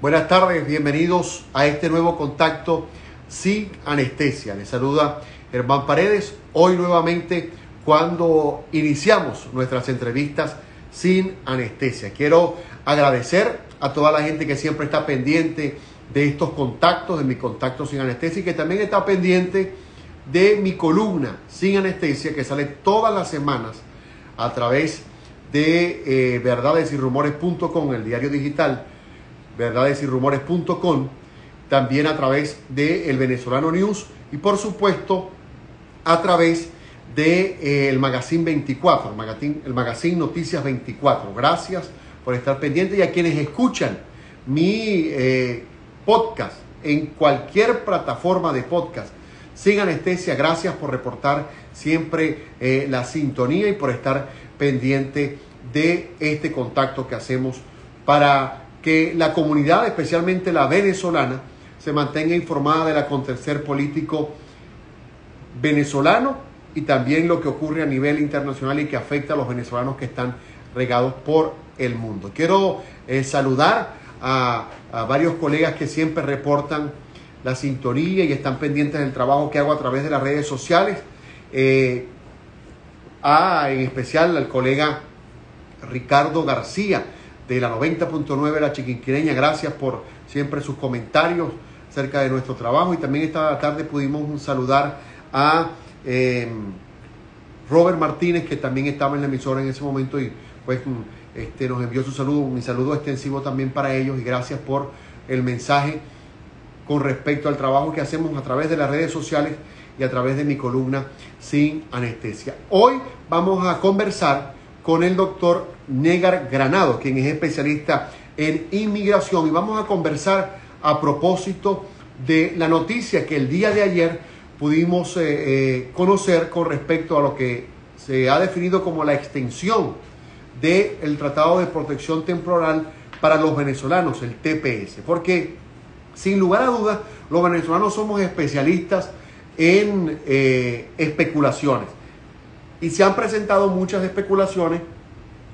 Buenas tardes, bienvenidos a este nuevo contacto sin anestesia. Les saluda Germán Paredes. Hoy nuevamente cuando iniciamos nuestras entrevistas sin anestesia. Quiero agradecer a toda la gente que siempre está pendiente de estos contactos, de mi contacto sin anestesia y que también está pendiente de mi columna sin anestesia que sale todas las semanas a través de eh, verdades y rumores.com, el diario digital verdades y rumores.com, también a través de El Venezolano News y por supuesto a través de eh, el Magazine 24, el Magazine, el Magazine Noticias 24. Gracias por estar pendientes y a quienes escuchan mi eh, podcast en cualquier plataforma de podcast. Sin anestesia, gracias por reportar siempre eh, la sintonía y por estar pendiente de este contacto que hacemos para que la comunidad, especialmente la venezolana, se mantenga informada del acontecer político venezolano y también lo que ocurre a nivel internacional y que afecta a los venezolanos que están regados por el mundo. Quiero eh, saludar a, varios colegas que siempre reportan la sintonía y están pendientes del trabajo que hago a través de las redes sociales. Eh, a, en especial al colega Ricardo García, de la 90.9 La Chiquinquireña. Gracias por siempre sus comentarios acerca de nuestro trabajo. Y también esta tarde pudimos saludar a em, Robert Martínez, que también estaba en la emisora en ese momento y pues mm, este, nos envió su saludo, mi saludo extensivo también para ellos y gracias por el mensaje con respecto al trabajo que hacemos a través de las redes sociales y a través de mi columna sin anestesia. Hoy vamos a conversar con el doctor Negar Granado, quien es especialista en inmigración. Y vamos a conversar a propósito de la noticia que el día de ayer pudimos eh, eh, conocer con respecto a lo que se ha definido como la extensión del Tratado de Protección Temporal para los venezolanos, el TPS. Porque, sin lugar a dudas, los venezolanos somos especialistas en eh, especulaciones y se han presentado muchas especulaciones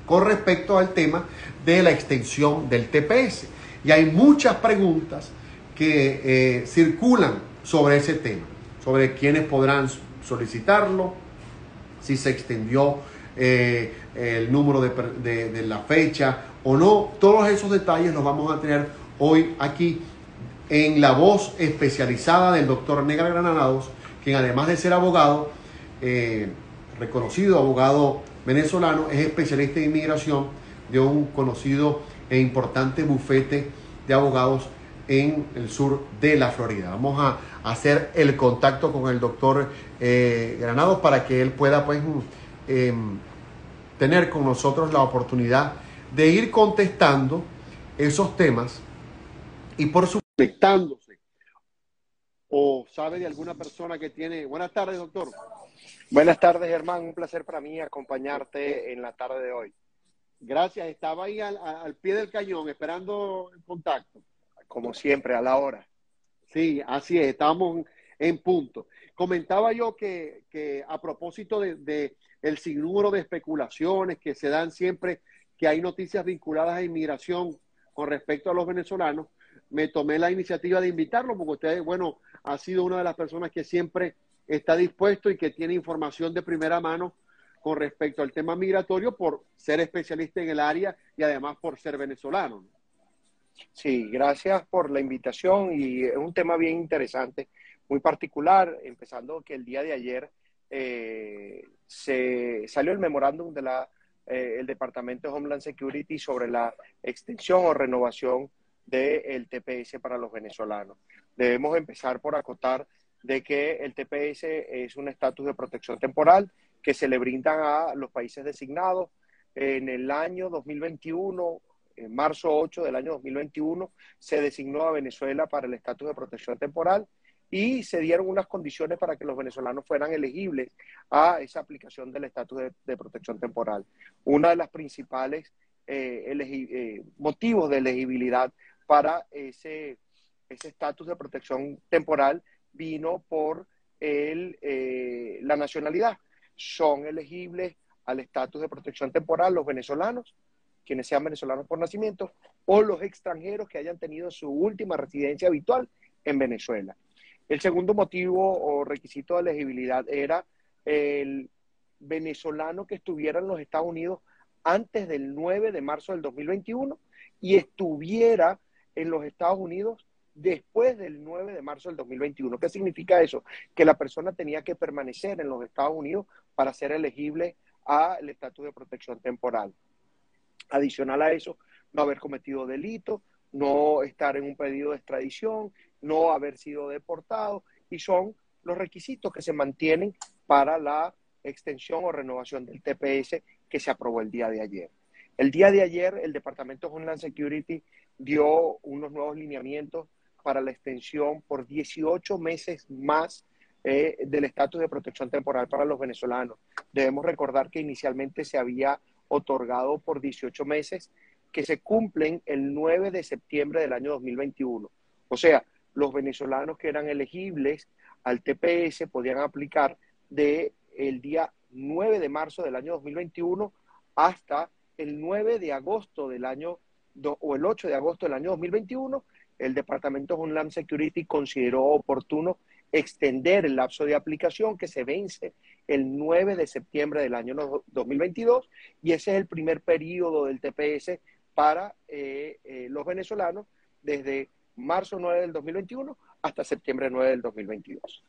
con respecto al tema de la extensión del TPS. Y hay muchas preguntas que eh, circulan sobre ese tema, sobre quiénes podrán solicitarlo, si se extendió eh, el número de, de, la fecha o no. Todos esos detalles los vamos a tener hoy aquí en la voz especializada del doctor Negra Granados, quien además de ser abogado, eh, reconocido abogado venezolano, es especialista en inmigración de un conocido e importante bufete de abogados en el sur de la Florida. Vamos a hacer el contacto con el doctor eh, Granados para que él pueda pues em, tener con nosotros la oportunidad de ir contestando esos temas y por su conectándose o sabe de alguna persona que tiene. Buenas tardes, doctor. Buenas tardes, Germán. Un placer para mí acompañarte en la tarde de hoy. Gracias. Estaba ahí al, pie del cañón esperando el contacto. Como siempre, a la hora. Sí, así es. Estamos en punto. Comentaba yo que, a propósito de, el sinnúmero de especulaciones que se dan siempre que hay noticias vinculadas a inmigración con respecto a los venezolanos, me tomé la iniciativa de invitarlo porque usted, bueno, ha sido una de las personas que siempre está dispuesto y que tiene información de primera mano con respecto al tema migratorio por ser especialista en el área y además por ser venezolano. Sí, gracias por la invitación y es un tema bien interesante, muy particular, empezando que el día de ayer eh, se salió el memorándum del eh, Departamento de Homeland Security sobre la extensión o renovación del TPS para los venezolanos. Debemos empezar por acotar de que el TPS es un estatus de protección temporal que se le brindan a los países designados. En el año 2021, en marzo 8 del año 2021, se designó a Venezuela para el estatus de protección temporal y se dieron unas condiciones para que los venezolanos fueran elegibles a esa aplicación del estatus de, protección temporal. Una de las principales eh, eh, motivos de elegibilidad para ese estatus de protección temporal vino por el, eh, la nacionalidad. Son elegibles al estatus de protección temporal los venezolanos quienes sean venezolanos por nacimiento, o los extranjeros que hayan tenido su última residencia habitual en Venezuela. El segundo motivo o requisito de elegibilidad era el venezolano que estuviera en los Estados Unidos antes del 9 de marzo del 2021 y estuviera en los Estados Unidos después del 9 de marzo del 2021. ¿Qué significa eso? Que la persona tenía que permanecer en los Estados Unidos para ser elegible al estatus de protección temporal. Adicional a eso, no haber cometido delito, no estar en un pedido de extradición, no haber sido deportado, y son los requisitos que se mantienen para la extensión o renovación del TPS que se aprobó el día de ayer. El día de ayer, el Departamento de Homeland Security dio unos nuevos lineamientos para la extensión por 18 meses más eh, del estatus de protección temporal para los venezolanos. Debemos recordar que inicialmente se había otorgado por 18 meses que se cumplen el 9 de septiembre del año 2021. O sea, los venezolanos que eran elegibles al TPS podían aplicar de el día 9 de marzo del año 2021 hasta el 9 de agosto del año o el 8 de agosto del año 2021, el Departamento de Homeland Security consideró oportuno extender el lapso de aplicación que se vence el 9 de septiembre del año 2022 y ese es el primer periodo del TPS para eh, eh, los venezolanos desde marzo 9 del 2021 hasta septiembre 9 del 2022.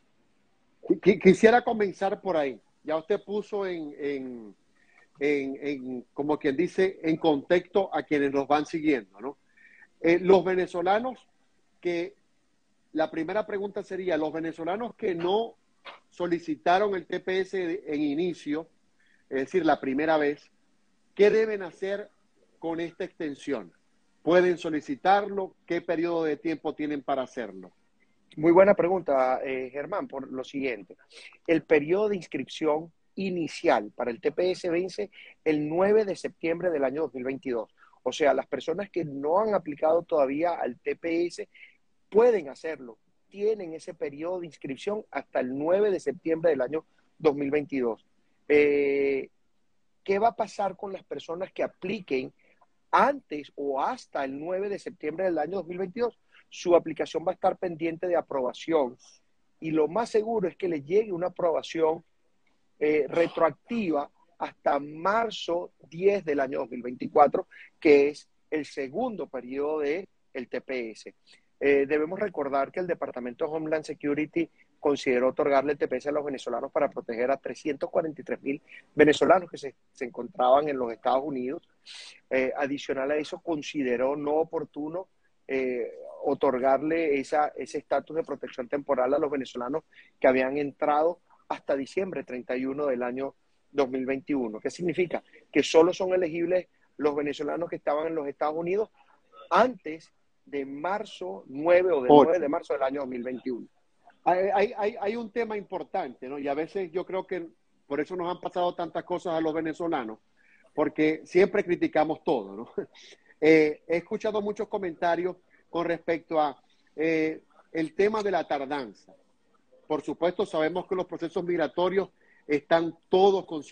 Quisiera comenzar por ahí. Ya usted puso en en, como quien dice, en contexto a quienes nos van siguiendo, ¿no? Eh, los venezolanos que, la primera pregunta sería, los venezolanos que no solicitaron el TPS en inicio, es decir, la primera vez, ¿qué deben hacer con esta extensión? ¿Pueden solicitarlo? ¿Qué periodo de tiempo tienen para hacerlo? Muy buena pregunta, eh, Germán, por lo siguiente. El periodo de inscripción inicial para el TPS vence el 9 de septiembre del año 2022. O sea, las personas que no han aplicado todavía al TPS pueden hacerlo. Tienen ese periodo de inscripción hasta el 9 de septiembre del año 2022. Eh, ¿Qué va a pasar con las personas que apliquen antes o hasta el 9 de septiembre del año 2022? Su aplicación va a estar pendiente de aprobación y lo más seguro es que le llegue una aprobación eh, retroactiva hasta marzo 10 del año 2024, que es el segundo periodo del el TPS. Eh, debemos recordar que el Departamento de Homeland Security consideró otorgarle el TPS a los venezolanos para proteger a 343 mil venezolanos que se, encontraban en los Estados Unidos. Eh, adicional a eso, consideró no oportuno otorgarle esa, ese estatus de protección temporal a los venezolanos que habían entrado hasta diciembre 31 del año 2021. ¿Qué significa? Que solo son elegibles los venezolanos que estaban en los Estados Unidos antes de marzo 9 o del 9 de marzo del año 2021. Hay, hay, hay, un tema importante, ¿no? Y a veces yo creo que por eso nos han pasado tantas cosas a los venezolanos, porque siempre criticamos todo, ¿no? Eh, he escuchado muchos comentarios con respecto a eh, el tema de la tardanza. Por supuesto, sabemos que los procesos migratorios están todos con,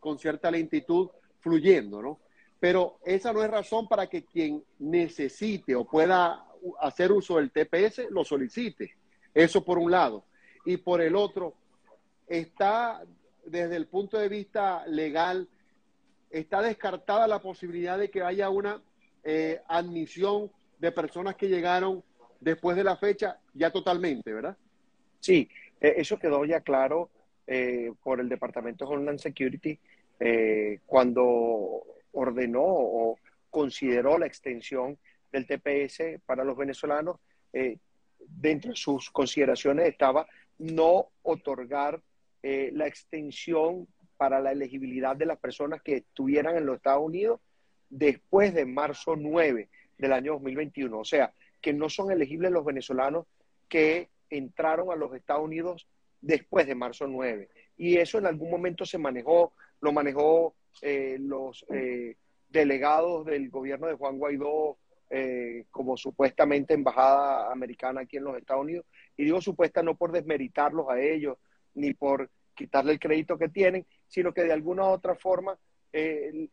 con cierta lentitud fluyendo, ¿no? Pero esa no es razón para que quien necesite o pueda hacer uso del TPS lo solicite. Eso por un lado. Y por el otro, está desde el punto de vista legal, está descartada la posibilidad de que haya una eh, admisión de personas que llegaron después de la fecha ya totalmente, ¿verdad? Sí, eh, eso quedó ya claro eh, por el Departamento de Homeland Security eh, cuando ordenó o consideró la extensión del TPS para los venezolanos. dentro de sus consideraciones estaba no otorgar la extensión para la elegibilidad de las personas que estuvieran en los Estados Unidos después de marzo 9 del año 2021. O sea, que no son elegibles los venezolanos que entraron a los Estados Unidos después de marzo 9. Y eso en algún momento se manejó, lo manejó eh, los eh, delegados del gobierno de Juan Guaidó eh, como supuestamente embajada americana aquí en los Estados Unidos. Y digo supuesta no por desmeritarlos a ellos, ni por quitarle el crédito que tienen, sino que de alguna u otra forma,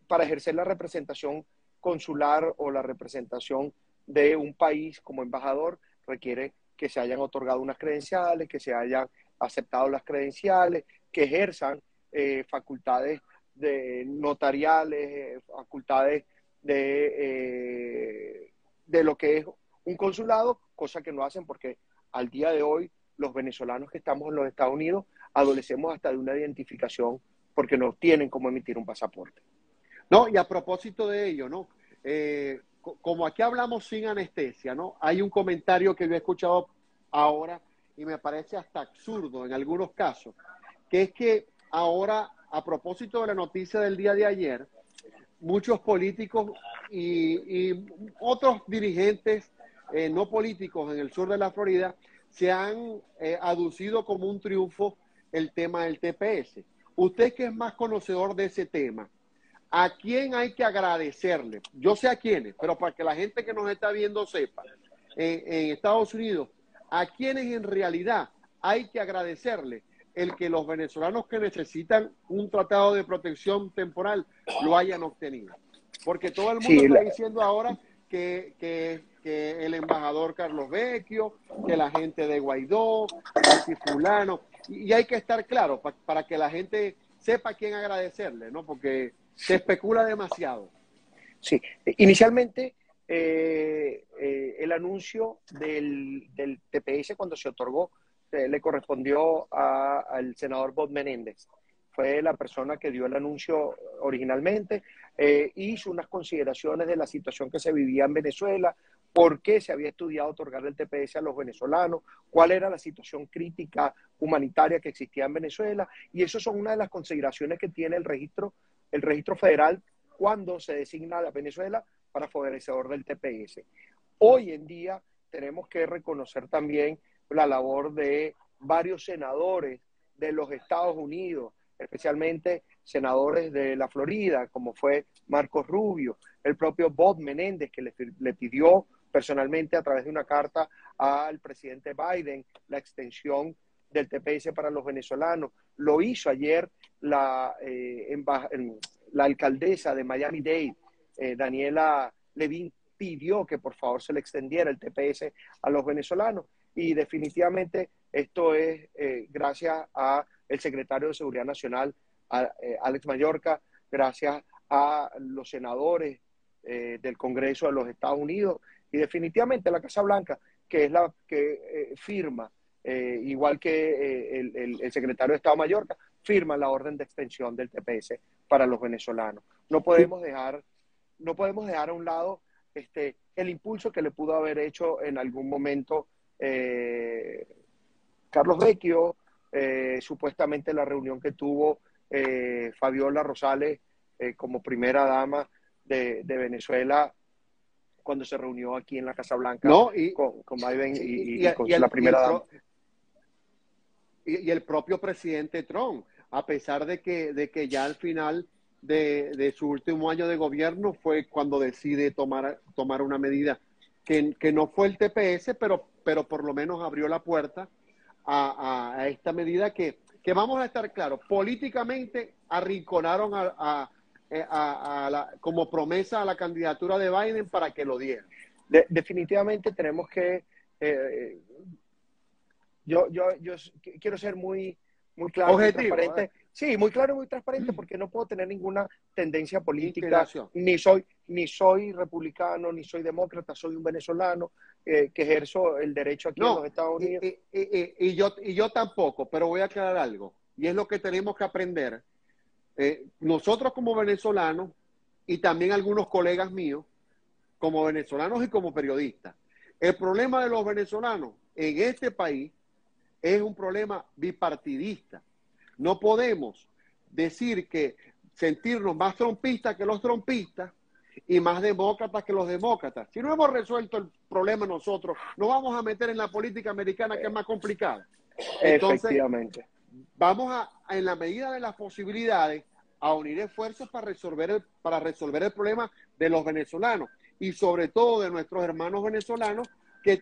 para ejercer la representación consular o la representación de un país como embajador requiere que se hayan otorgado unas credenciales, que se hayan aceptado las credenciales, que ejerzan eh, facultades de notariales, eh, facultades de, eh, de lo que es un consulado, cosa que no hacen porque al día de hoy los venezolanos que estamos en los Estados Unidos adolecemos hasta de una identificación porque no tienen cómo emitir un pasaporte. No, y a propósito de ello, ¿no? Como aquí hablamos sin anestesia, ¿no? Hay un comentario que yo he escuchado ahora y me parece hasta absurdo en algunos casos, que es que ahora, a propósito de la noticia del día de ayer, muchos políticos y, otros dirigentes eh, no políticos en el sur de la Florida se han eh, aducido como un triunfo el tema del TPS. Usted que es más conocedor de ese tema, ¿A quién hay que agradecerle? Yo sé a quiénes, pero para que la gente que nos está viendo sepa, en, Estados Unidos, ¿a quiénes en realidad hay que agradecerle el que los venezolanos que necesitan un tratado de protección temporal lo hayan obtenido? Porque todo el mundo está diciendo ahora que, el embajador Carlos Vecchio, que la gente de Guaidó, que fulano, y, hay que estar claro para que la gente sepa a quién agradecerle, ¿no? Porque se especula demasiado. Sí, inicialmente eh, eh, el anuncio del, TPS cuando se otorgó eh, le correspondió al senador Bob Menéndez. Fue la persona que dio el anuncio originalmente, hizo unas consideraciones de la situación que se vivía en Venezuela, por qué se había estudiado otorgar el TPS a los venezolanos, cuál era la situación crítica humanitaria que existía en Venezuela, y eso son una de las consideraciones que tiene el registro el registro federal cuando se designa a Venezuela para favorecedor del TPS. Hoy en día tenemos que reconocer también la labor de varios senadores de los Estados Unidos, especialmente senadores de la Florida, como fue Marcos Rubio, el propio Bob Menéndez, que le, pidió personalmente a través de una carta al presidente Biden la extensión del TPS para los venezolanos. Lo hizo ayer la, eh, la alcaldesa de Miami-Dade, eh, Daniela Levin, pidió que por favor se le extendiera el TPS a los venezolanos. Y definitivamente esto es eh, gracias a el secretario de Seguridad Nacional, Alex Mallorca, gracias a los senadores del Congreso de los Estados Unidos y definitivamente la Casa Blanca, que es la que firma eh, igual que eh, el, secretario de Estado Mallorca, firma la orden de extensión del TPS para los venezolanos. No podemos dejar, no podemos dejar a un lado este, el impulso que le pudo haber hecho en algún momento eh, Carlos Vecchio, supuestamente la reunión que tuvo Fabiola Rosales como primera dama de, Venezuela cuando se reunió aquí en la Casa Blanca con, Biden y, con la primera dama y, el propio presidente Trump, a pesar de que, de que ya al final de, su último año de gobierno fue cuando decide tomar, tomar una medida que, no fue el TPS, pero, pero por lo menos abrió la puerta a, esta medida que, que, vamos a estar claros, políticamente arrinconaron a, a, como promesa a la candidatura de Biden para que lo diera. definitivamente tenemos que eh, yo, yo, yo quiero ser muy, muy claro y transparente. ¿eh? Sí, muy claro y muy transparente porque no puedo tener ninguna tendencia política. Ni soy, ni soy republicano, ni soy demócrata, soy un venezolano eh, que ejerzo el derecho aquí en los Estados Unidos. Y, yo, y yo tampoco, pero voy a aclarar algo. Y es lo que tenemos que aprender. Eh, nosotros como venezolanos y también algunos colegas míos, como venezolanos y como periodistas, el problema de los venezolanos en este país es un problema bipartidista. No podemos decir que sentirnos más trompistas que los trompistas y más demócratas que los demócratas. Si no hemos resuelto el problema nosotros, nos vamos a meter en la política americana que es más complicada. Entonces, vamos a, en la medida de las posibilidades, a unir esfuerzos para resolver el, para resolver el problema de los venezolanos y sobre todo de nuestros hermanos venezolanos que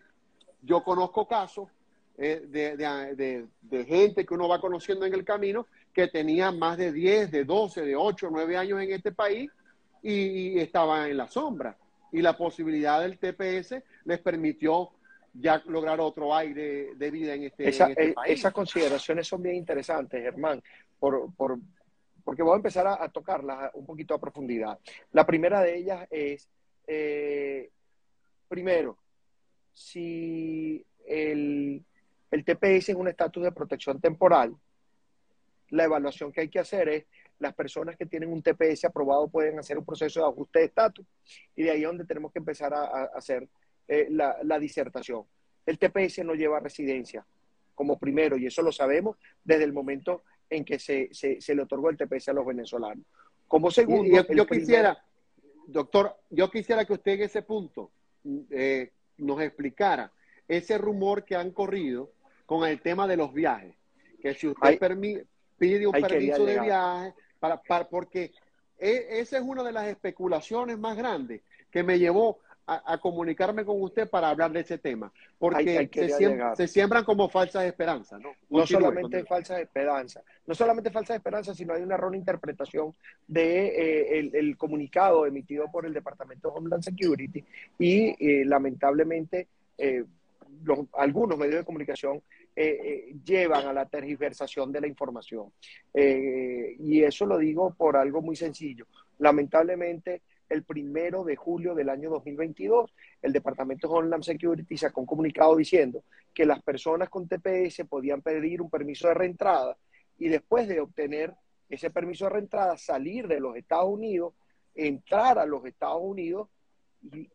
yo conozco casos eh, de, de, gente que uno va conociendo en el camino que tenía más de 10, de 12, de 8, 9 años en este país y, estaban en la sombra. Y la posibilidad del TPS les permitió ya lograr otro aire de vida en este, este eh, país. Esas consideraciones son bien interesantes, Germán, por, porque voy a empezar a, tocarlas un poquito a profundidad. La primera de ellas es, eh, primero, si el, el TPS es un estatus de protección temporal, la evaluación que hay que hacer es las personas que tienen un TPS aprobado pueden hacer un proceso de ajuste de estatus y de ahí es donde tenemos que empezar a, hacer eh, la, disertación. El TPS no lleva residencia como primero y eso lo sabemos desde el momento en que se, le otorgó el TPS a los venezolanos. Como segundo, yo, quisiera, doctor, yo quisiera que usted en ese punto eh, nos explicara ese rumor que han corrido con el tema de los viajes, que si usted pide un permiso de viaje, para, para, porque e, esa es una de las especulaciones más grandes que me llevó a, comunicarme con usted para hablar de ese tema, porque se, siembran como falsas esperanzas, ¿no? no solamente falsas esperanzas, no solamente falsas esperanzas, sino hay una errónea interpretación de eh, el, comunicado emitido por el Departamento de Homeland Security y eh, lamentablemente eh, algunos medios de comunicación eh, eh, llevan a la tergiversación de la información. Eh, y eso lo digo por algo muy sencillo. Lamentablemente, el primero de julio del año 2022, el Departamento de Homeland Security sacó un comunicado diciendo que las personas con TPS podían pedir un permiso de reentrada y después de obtener ese permiso de reentrada, salir de los Estados Unidos, entrar a los Estados Unidos y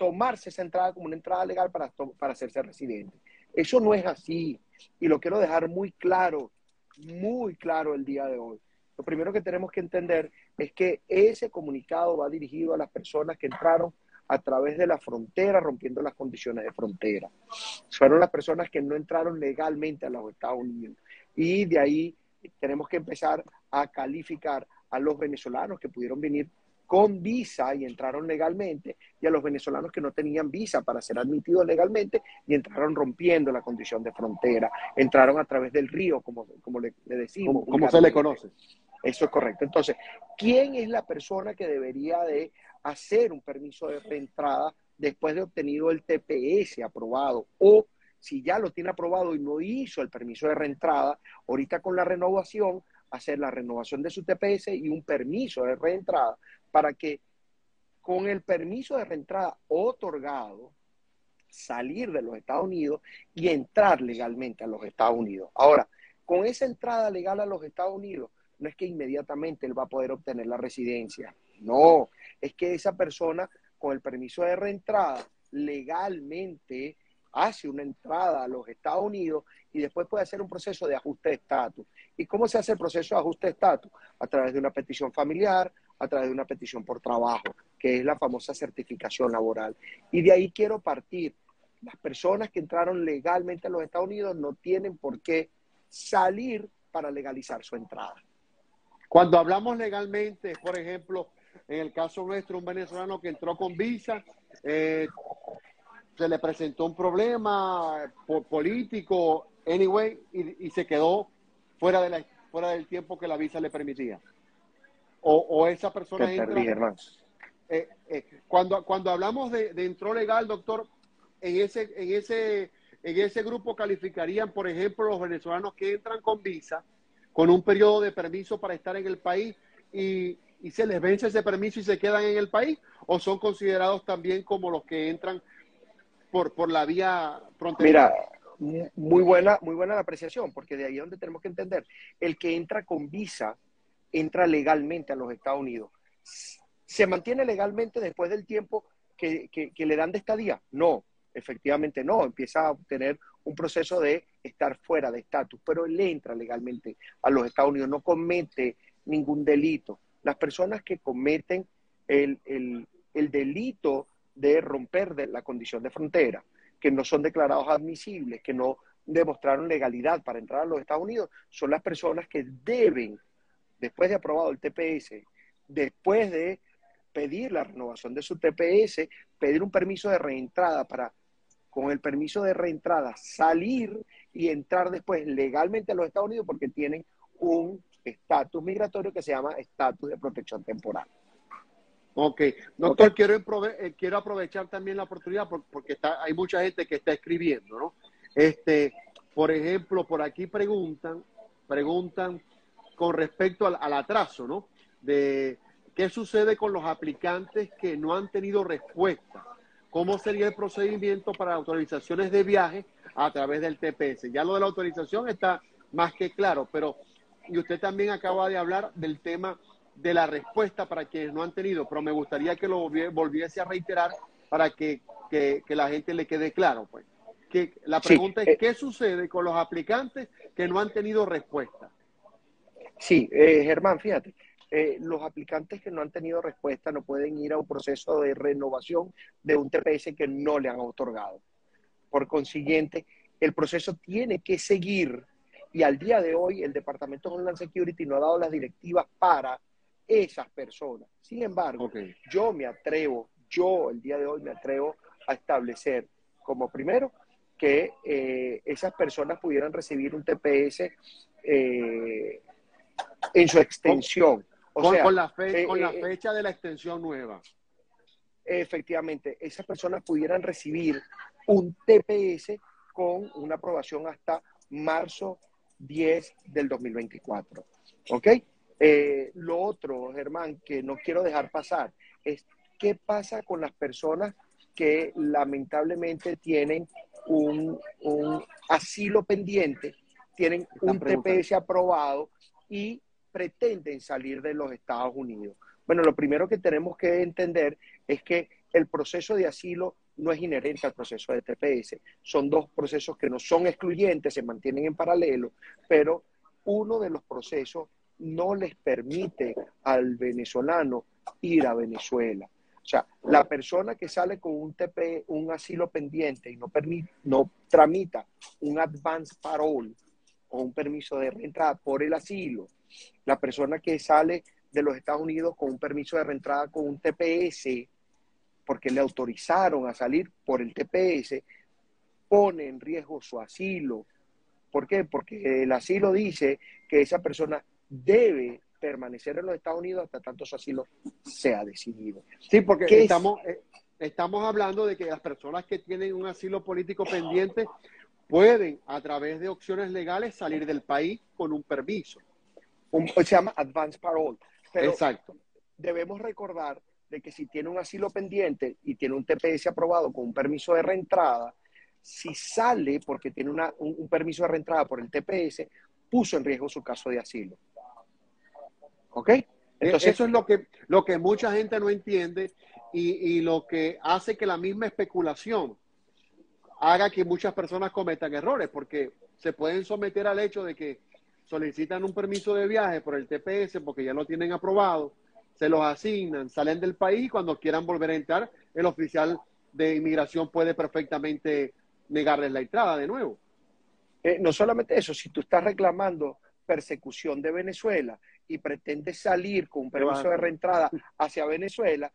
tomarse esa entrada como una entrada legal para, para hacerse residente. Eso no es así y lo quiero dejar muy claro, muy claro el día de hoy. Lo primero que tenemos que entender es que ese comunicado va dirigido a las personas que entraron a través de la frontera, rompiendo las condiciones de frontera. Fueron las personas que no entraron legalmente a los Estados Unidos. Y de ahí tenemos que empezar a calificar a los venezolanos que pudieron venir con visa y entraron legalmente, y a los venezolanos que no tenían visa para ser admitidos legalmente y entraron rompiendo la condición de frontera, entraron a través del río, como, como le, decimos. Como, se le conoce. Eso es correcto. Entonces, ¿quién es la persona que debería de hacer un permiso de reentrada después de obtenido el TPS aprobado? O si ya lo tiene aprobado y no hizo el permiso de reentrada, ahorita con la renovación, hacer la renovación de su TPS y un permiso de reentrada para que con el permiso de reentrada otorgado, salir de los Estados Unidos y entrar legalmente a los Estados Unidos. Ahora, con esa entrada legal a los Estados Unidos, no es que inmediatamente él va a poder obtener la residencia, no, es que esa persona con el permiso de reentrada legalmente hace una entrada a los Estados Unidos y después puede hacer un proceso de ajuste de estatus. ¿Y cómo se hace el proceso de ajuste de estatus? A través de una petición familiar, a través de una petición por trabajo, que es la famosa certificación laboral. Y de ahí quiero partir. Las personas que entraron legalmente a los Estados Unidos no tienen por qué salir para legalizar su entrada. Cuando hablamos legalmente, por ejemplo, en el caso nuestro, un venezolano que entró con visa, eh, se le presentó un problema político, anyway, y, se quedó fuera, de la, fuera del tiempo que la visa le permitía o, esa persona entra. Eh, eh, cuando, cuando hablamos de, de, entró legal, doctor, en ese, en ese, en ese grupo calificarían, por ejemplo, los venezolanos que entran con visa, con un periodo de permiso para estar en el país y, y se les vence ese permiso y se quedan en el país, o son considerados también como los que entran por, por la vía fronteriza. Mira, muy buena, muy buena la apreciación, porque de ahí es donde tenemos que entender. El que entra con visa entra legalmente a los Estados Unidos. ¿Se mantiene legalmente después del tiempo que, le dan de estadía? No, efectivamente no. Empieza a obtener un proceso de estar fuera de estatus, pero él entra legalmente a los Estados Unidos, no comete ningún delito. Las personas que cometen el, el delito de romper de la condición de frontera, que no son declarados admisibles, que no demostraron legalidad para entrar a los Estados Unidos, son las personas que deben después de aprobado el TPS, después de pedir la renovación de su TPS, pedir un permiso de reentrada para, con el permiso de reentrada, salir y entrar después legalmente a los Estados Unidos porque tienen un estatus migratorio que se llama estatus de protección temporal. Ok, doctor, Quiero, eh, quiero aprovechar también la oportunidad porque está, hay mucha gente que está escribiendo, ¿no? Este, por ejemplo, por aquí preguntan, preguntan con respecto al, al atraso, ¿no? De qué sucede con los aplicantes que no han tenido respuesta. ¿Cómo sería el procedimiento para autorizaciones de viaje a través del TPS? Ya lo de la autorización está más que claro, pero y usted también acaba de hablar del tema de la respuesta para quienes no han tenido, pero me gustaría que lo volviese a reiterar para que, la gente le quede claro. Pues. Que la pregunta es, eh, ¿qué sucede con los aplicantes que no han tenido respuesta? Sí, eh, Germán, fíjate, eh, los aplicantes que no han tenido respuesta no pueden ir a un proceso de renovación de un TPS que no le han otorgado. Por consiguiente, el proceso tiene que seguir y al día de hoy el Departamento de Homeland Security no ha dado las directivas para esas personas. Sin embargo, yo me atrevo, yo el día de hoy me atrevo a establecer como primero que eh, esas personas pudieran recibir un TPS eh, en su extensión. O sea, con, la eh, con la fecha de la extensión nueva. Efectivamente, esas personas pudieran recibir un TPS con una aprobación hasta marzo 10 del 2024. ¿Ok? Eh, lo otro, Germán, que no quiero dejar pasar, es qué pasa con las personas que lamentablemente tienen un, asilo pendiente, tienen un TPS aprobado y pretenden salir de los Estados Unidos. Bueno, lo primero que tenemos que entender es que el proceso de asilo no es inherente al proceso de TPS. Son dos procesos que no son excluyentes, se mantienen en paralelo, pero uno de los procesos no les permite al venezolano ir a Venezuela. O sea, la persona que sale con un TP, un asilo pendiente y no, permite, no tramita un advance parole o un permiso de reentrada por el asilo, la persona que sale de los Estados Unidos con un permiso de reentrada con un TPS, porque le autorizaron a salir por el TPS, pone en riesgo su asilo. ¿Por qué? Porque el asilo dice que esa persona debe permanecer en los Estados Unidos hasta tanto su asilo sea decidido. Sí, porque estamos, eh, estamos hablando de que las personas que tienen un asilo político pendiente pueden, a través de opciones legales, salir del país con un permiso. se llama advance parole. Exacto. Debemos recordar de que si tiene un asilo pendiente y tiene un TPS aprobado con un permiso de reentrada, si sale porque tiene un permiso de reentrada por el TPS, puso en riesgo su caso de asilo. ¿Ok? E, Entonces, eso es lo que, lo que mucha gente no entiende y, lo que hace que la misma especulación haga que muchas personas cometan errores, porque se pueden someter al hecho de que solicitan un permiso de viaje por el TPS porque ya lo tienen aprobado, se los asignan, salen del país y cuando quieran volver a entrar, el oficial de inmigración puede perfectamente negarles la entrada de nuevo. Eh, no solamente eso, si tú estás reclamando persecución de Venezuela y pretendes salir con un permiso de reentrada hacia Venezuela,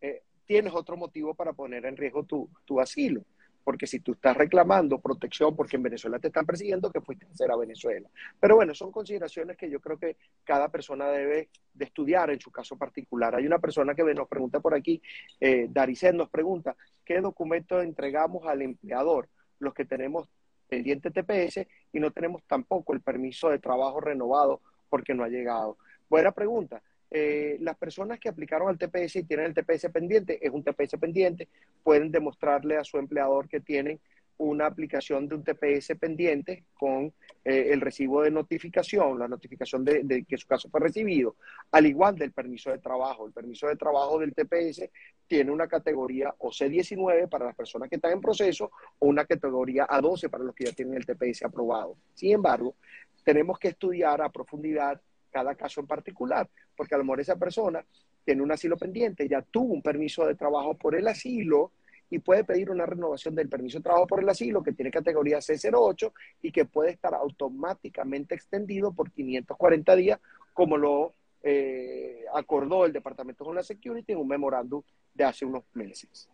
eh, tienes otro motivo para poner en riesgo tu, tu, asilo. Porque si tú estás reclamando protección porque en Venezuela te están persiguiendo, que fuiste a hacer a Venezuela. Pero bueno, son consideraciones que yo creo que cada persona debe de estudiar en su caso particular. Hay una persona que nos pregunta por aquí, eh, Daricen nos pregunta, ¿qué documento entregamos al empleador? Los que tenemos pendiente TPS y no tenemos tampoco el permiso de trabajo renovado porque no ha llegado. Buena pregunta. Eh, las personas que aplicaron al TPS y tienen el TPS pendiente, es un TPS pendiente, pueden demostrarle a su empleador que tienen una aplicación de un TPS pendiente con eh, el recibo de notificación, la notificación de, que su caso fue recibido, al igual del permiso de trabajo. El permiso de trabajo del TPS tiene una categoría o C19 para las personas que están en proceso o una categoría A12 para los que ya tienen el TPS aprobado. Sin embargo, tenemos que estudiar a profundidad cada caso en particular, porque a lo mejor esa persona tiene un asilo pendiente, ya tuvo un permiso de trabajo por el asilo, y puede pedir una renovación del permiso de trabajo por el asilo que tiene categoría C08 y que puede estar automáticamente extendido por 540 días, como lo eh, acordó el Departamento de la Security en un memorándum de hace unos meses.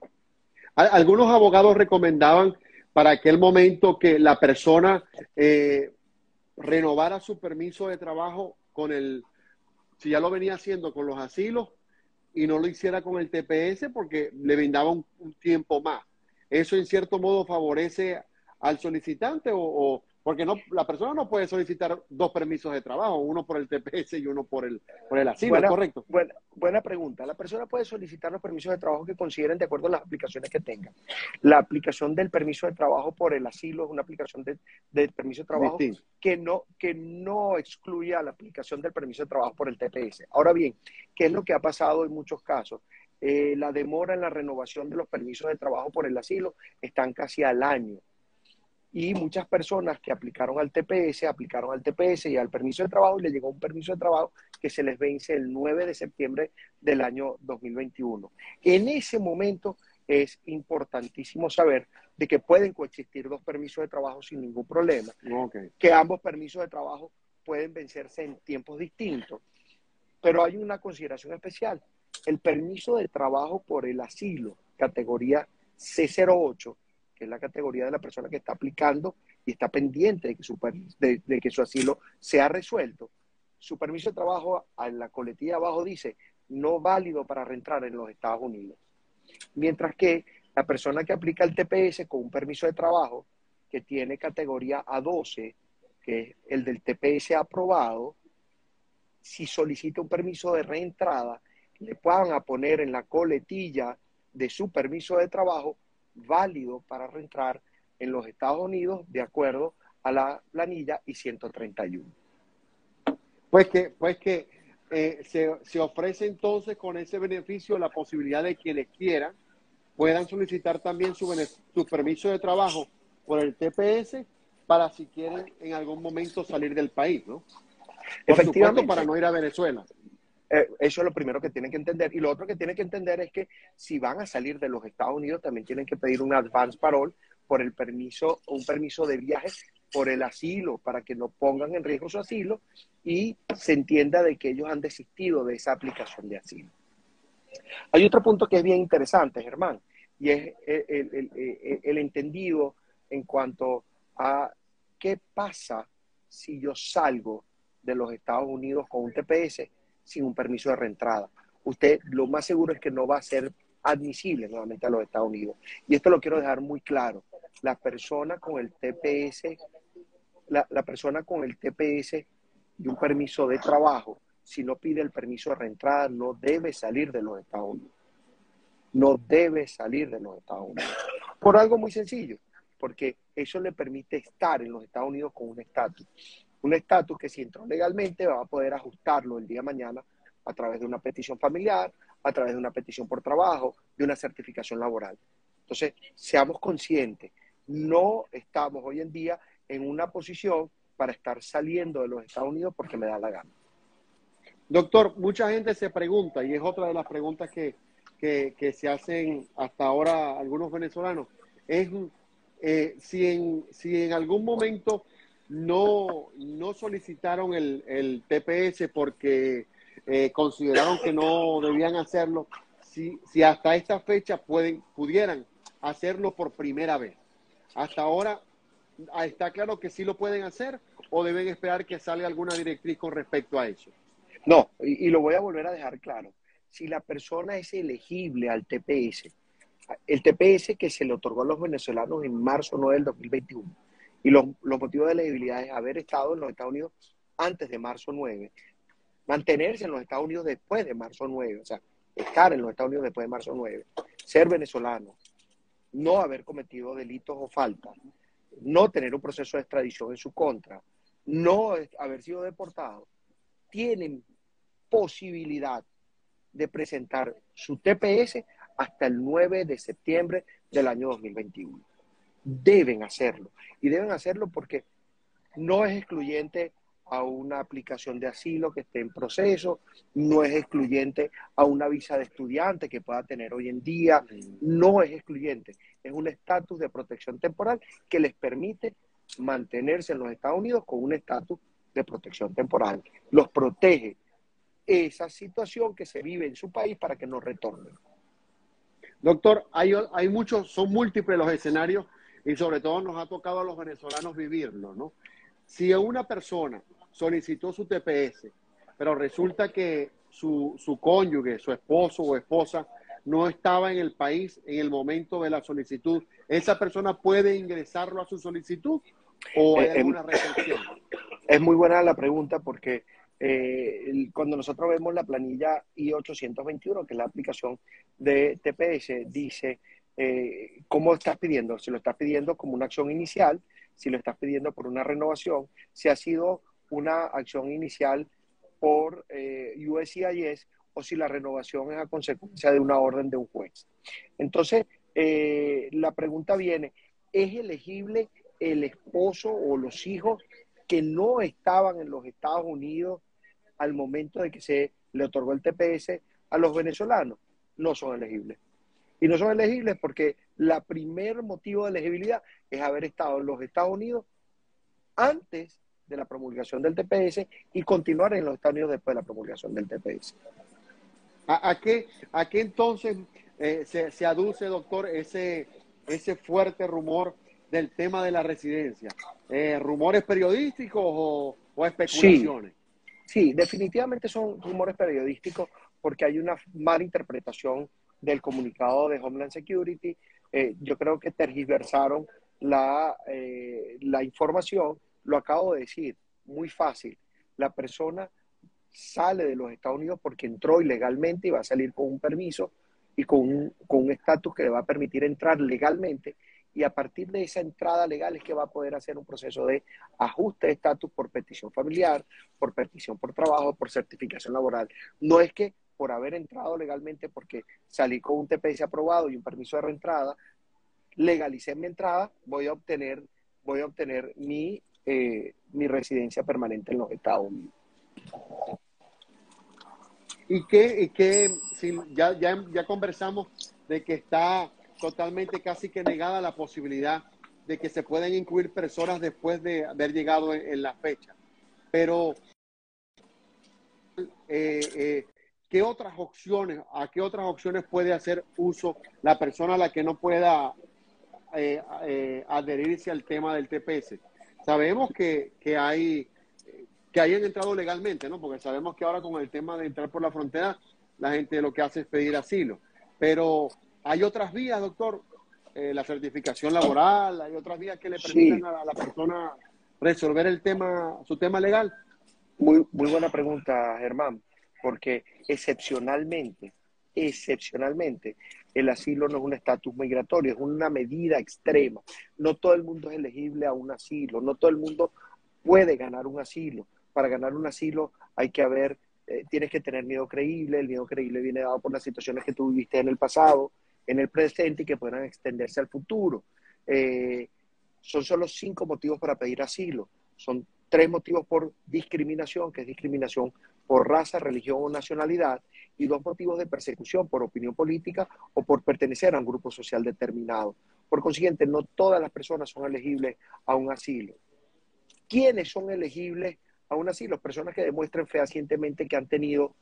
Algunos abogados recomendaban para aquel momento que la persona eh, renovara su permiso de trabajo con el, si ya lo venía haciendo con los asilos, y no lo hiciera con el TPS porque le brindaba un, tiempo más. ¿Eso en cierto modo favorece al solicitante o, porque no, la persona no puede solicitar dos permisos de trabajo, uno por el TPS y uno por el, por el asilo, ¿correcto? Buena, buena pregunta. La persona puede solicitar los permisos de trabajo que consideren de acuerdo a las aplicaciones que tengan. La aplicación del permiso de trabajo por el asilo es una aplicación de, permiso de trabajo que no, que no excluya la aplicación del permiso de trabajo por el TPS. Ahora bien, ¿qué es lo que ha pasado en muchos casos? Eh, la demora en la renovación de los permisos de trabajo por el asilo están casi al año y muchas personas que aplicaron al TPS, aplicaron al TPS y al permiso de trabajo y le llegó un permiso de trabajo que se les vence el 9 de septiembre del año 2021. En ese momento es importantísimo saber de que pueden coexistir dos permisos de trabajo sin ningún problema, que ambos permisos de trabajo pueden vencerse en tiempos distintos, pero hay una consideración especial. El permiso de trabajo por el asilo, categoría C08, es la categoría de la persona que está aplicando y está pendiente de que su, de, que su asilo sea resuelto. Su permiso de trabajo en la coletilla abajo dice no válido para reentrar en los Estados Unidos. Mientras que la persona que aplica el TPS con un permiso de trabajo que tiene categoría A12, que es el del TPS aprobado, si solicita un permiso de reentrada, le puedan poner en la coletilla de su permiso de trabajo válido para reentrar en los Estados Unidos de acuerdo a la planilla I-131. Pues que, pues que eh, se, ofrece entonces con ese beneficio la posibilidad de quienes quieran puedan solicitar también su, su permiso de trabajo por el TPS para si quieren en algún momento salir del país, ¿no? Efectivamente. para no ir a Venezuela. Eh, eso es lo primero que tienen que entender. Y lo otro que tienen que entender es que si van a salir de los Estados Unidos, también tienen que pedir un advance parole por el permiso, un permiso de viaje por el asilo, para que no pongan en riesgo su asilo y se entienda de que ellos han desistido de esa aplicación de asilo. Hay otro punto que es bien interesante, Germán, y es el, el entendido en cuanto a qué pasa si yo salgo de los Estados Unidos con un TPS sin un permiso de reentrada. Usted lo más seguro es que no va a ser admisible nuevamente a los Estados Unidos. Y esto lo quiero dejar muy claro. La persona con el TPS, la, persona con el TPS y un permiso de trabajo, si no pide el permiso de reentrada, no debe salir de los Estados Unidos. No debe salir de los Estados Unidos. Por algo muy sencillo, porque eso le permite estar en los Estados Unidos con un estatus un estatus que si entró legalmente va a poder ajustarlo el día de mañana a través de una petición familiar, a través de una petición por trabajo, de una certificación laboral. Entonces, seamos conscientes, no estamos hoy en día en una posición para estar saliendo de los Estados Unidos porque me da la gana. Doctor, mucha gente se pregunta, y es otra de las preguntas que, se hacen hasta ahora algunos venezolanos, es eh, si, en, si en algún momento no, no solicitaron el, el TPS porque eh, consideraron que no debían hacerlo, si, si hasta esta fecha pueden, pudieran hacerlo por primera vez. Hasta ahora ah, está claro que sí lo pueden hacer o deben esperar que salga alguna directriz con respecto a eso. No, y, lo voy a volver a dejar claro. Si la persona es elegible al TPS, el TPS que se le otorgó a los venezolanos en marzo 9 del 2021, y los, motivos de elegibilidad es haber estado en los Estados Unidos antes de marzo 9, mantenerse en los Estados Unidos después de marzo 9, o sea, estar en los Estados Unidos después de marzo 9, ser venezolano, no haber cometido delitos o faltas, no tener un proceso de extradición en su contra, no haber sido deportado, tienen posibilidad de presentar su TPS hasta el 9 de septiembre del año 2021 deben hacerlo. Y deben hacerlo porque no es excluyente a una aplicación de asilo que esté en proceso, no es excluyente a una visa de estudiante que pueda tener hoy en día, no es excluyente, es un estatus de protección temporal que les permite mantenerse en los Estados Unidos con un estatus de protección temporal. Los protege esa situación que se vive en su país para que no retornen. Doctor, hay, hay muchos, son múltiples los escenarios y sobre todo nos ha tocado a los venezolanos vivirlo, ¿no? Si una persona solicitó su TPS, pero resulta que su, su cónyuge, su esposo o esposa, no estaba en el país en el momento de la solicitud, ¿esa persona puede ingresarlo a su solicitud o hay eh, alguna restricción? Es muy buena la pregunta porque eh, cuando nosotros vemos la planilla I-821, que es la aplicación de TPS, dice eh, cómo estás pidiendo, si lo estás pidiendo como una acción inicial, si lo estás pidiendo por una renovación, si ha sido una acción inicial por eh, USCIS o si la renovación es a consecuencia de una orden de un juez. Entonces, eh, la pregunta viene, ¿es elegible el esposo o los hijos que no estaban en los Estados Unidos al momento de que se le otorgó el TPS a los venezolanos? No son elegibles. Y no son elegibles porque la primer motivo de elegibilidad es haber estado en los Estados Unidos antes de la promulgación del TPS y continuar en los Estados Unidos después de la promulgación del TPS. ¿A, qué, a qué, entonces eh, se, aduce, doctor, ese, ese fuerte rumor del tema de la residencia? Eh, ¿Rumores periodísticos o, especulaciones? Sí, definitivamente son rumores periodísticos porque hay una mala interpretación del comunicado de Homeland Security. Eh, yo creo que tergiversaron la, la información, lo acabo de decir, muy fácil. La persona sale de los Estados Unidos porque entró ilegalmente y va a salir con un permiso y con un estatus que le va a permitir entrar legalmente y a partir de esa entrada legal es que va a poder hacer un proceso de ajuste de estatus por petición familiar, por petición por trabajo, por certificación laboral. No es que por haber entrado legalmente, porque salí con un TPS aprobado y un permiso de reentrada, legalicé mi entrada, voy a obtener, voy a obtener mi, eh, mi residencia permanente en los Estados Unidos. Y que, y si ya, ya, ya conversamos de que está totalmente casi que negada la posibilidad de que se pueden incluir personas después de haber llegado en, la fecha. Pero, eh, eh, ¿qué otras opciones, a qué otras opciones puede hacer uso la persona a la que no pueda eh, adherirse al tema del TPS? Sabemos que, que hay que hayan entrado legalmente, ¿no? Porque sabemos que ahora con el tema de entrar por la frontera, la gente lo que hace es pedir asilo. Pero hay otras vías, doctor, eh, la certificación laboral, hay otras vías que le permiten a la persona resolver el tema, su tema legal. Muy, muy buena pregunta, Germán, porque excepcionalmente, excepcionalmente, el asilo no es un estatus migratorio, es una medida extrema. No todo el mundo es elegible a un asilo, no todo el mundo puede ganar un asilo para ganar un asilo hay que haber, eh, tienes que tener miedo creíble, el miedo creíble viene dado por las situaciones que tú viviste en el pasado, en el presente y que puedan extenderse al futuro. Eh, son solo cinco motivos para pedir asilo. Son tres motivos por discriminación, que es discriminación por raza, religión o nacionalidad, y dos motivos de persecución por opinión política o por pertenecer a un grupo social determinado. Por consiguiente, no todas las personas son elegibles a un asilo. ¿Quiénes son elegibles Aún así, las personas que demuestren fehacientemente que han tenido